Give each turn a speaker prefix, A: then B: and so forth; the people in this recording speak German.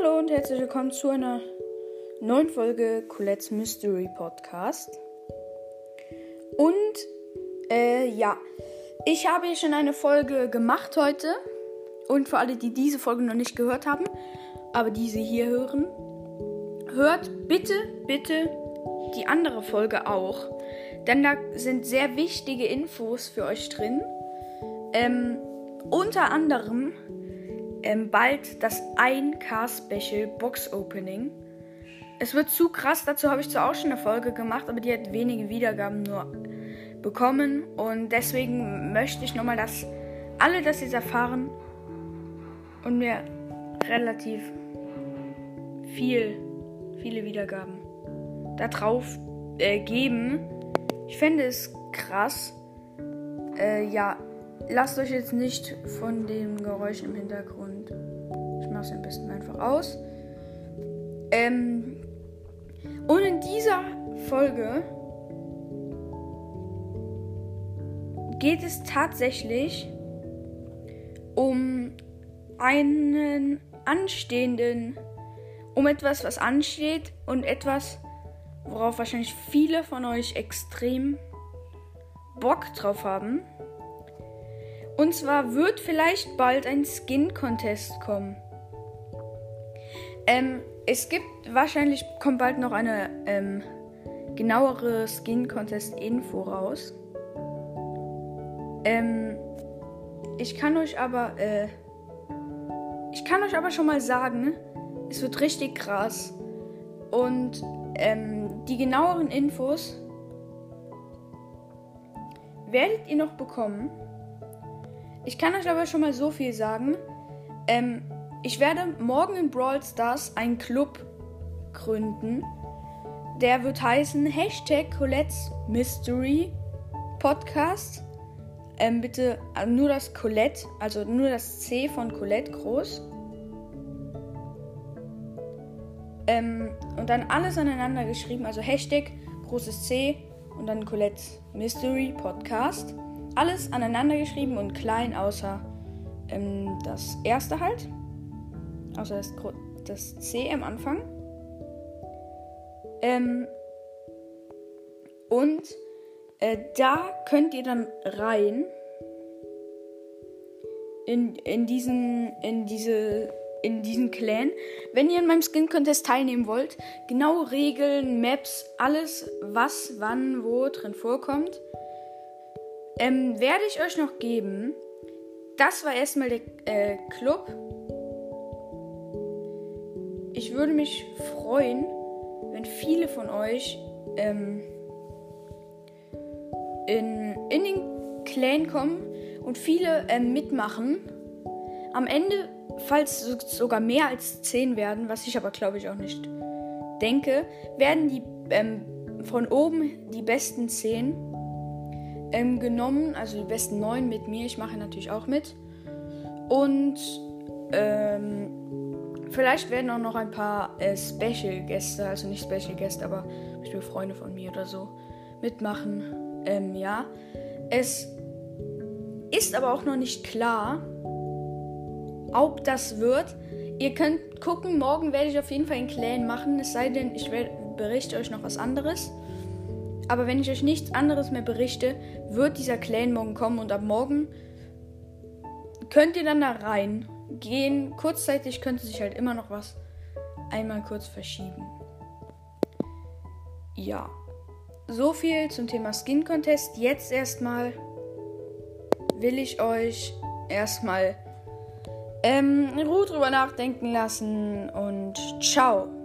A: Hallo und herzlich willkommen zu einer neuen Folge Colette's Mystery Podcast. Und äh, ja, ich habe hier schon eine Folge gemacht heute. Und für alle, die diese Folge noch nicht gehört haben, aber diese hier hören, hört bitte, bitte die andere Folge auch. Denn da sind sehr wichtige Infos für euch drin. Ähm, unter anderem ähm, bald das 1K-Special Box Opening. Es wird zu krass, dazu habe ich zwar auch schon eine Folge gemacht, aber die hat wenige Wiedergaben nur bekommen. Und deswegen möchte ich nochmal, dass alle das jetzt erfahren und mir relativ viel, viele Wiedergaben darauf äh, geben. Ich fände es krass. Äh, ja, lasst euch jetzt nicht von dem Geräusch im Hintergrund. Ich mache es am besten einfach aus. Ähm, und in dieser Folge geht es tatsächlich um einen anstehenden, um etwas, was ansteht und etwas, worauf wahrscheinlich viele von euch extrem Bock drauf haben. Und zwar wird vielleicht bald ein Skin-Contest kommen. Ähm, es gibt wahrscheinlich kommt bald noch eine ähm, genauere Skin-Contest-Info raus. Ähm, ich kann euch aber, äh, ich kann euch aber schon mal sagen, es wird richtig krass. Und ähm, die genaueren Infos werdet ihr noch bekommen. Ich kann euch aber schon mal so viel sagen. Ähm, ich werde morgen in Brawl Stars einen Club gründen. Der wird heißen Hashtag Colette's Mystery Podcast. Ähm, bitte nur das Colette, also nur das C von Colette groß. Ähm, und dann alles aneinander geschrieben, also Hashtag großes C und dann Colette's Mystery Podcast alles aneinander geschrieben und klein, außer ähm, das erste halt. Außer das, das C am Anfang. Ähm, und äh, da könnt ihr dann rein in, in diesen in diese in diesen Clan. Wenn ihr in meinem Skin Contest teilnehmen wollt, genaue Regeln, Maps, alles was wann wo drin vorkommt, ähm, werde ich euch noch geben. Das war erstmal der äh, Club. Ich würde mich freuen, wenn viele von euch ähm, in, in den Clan kommen und viele ähm, mitmachen. Am Ende, falls sogar mehr als 10 werden, was ich aber glaube ich auch nicht denke, werden die ähm, von oben die besten 10 ähm, genommen, also die besten neun mit mir. Ich mache natürlich auch mit. Und ähm, vielleicht werden auch noch ein paar äh, Special-Gäste, also nicht Special-Gäste, aber Beispiel Freunde von mir oder so, mitmachen. Ähm, ja. Es ist aber auch noch nicht klar, ob das wird. Ihr könnt gucken, morgen werde ich auf jeden Fall einen Clan machen, es sei denn, ich berichte euch noch was anderes. Aber wenn ich euch nichts anderes mehr berichte, wird dieser Clan morgen kommen und ab morgen könnt ihr dann da rein gehen. Kurzzeitig könnte sich halt immer noch was einmal kurz verschieben. Ja. So viel zum Thema Skin Contest. Jetzt erstmal will ich euch erstmal ähm, in Ruhe drüber nachdenken lassen und ciao.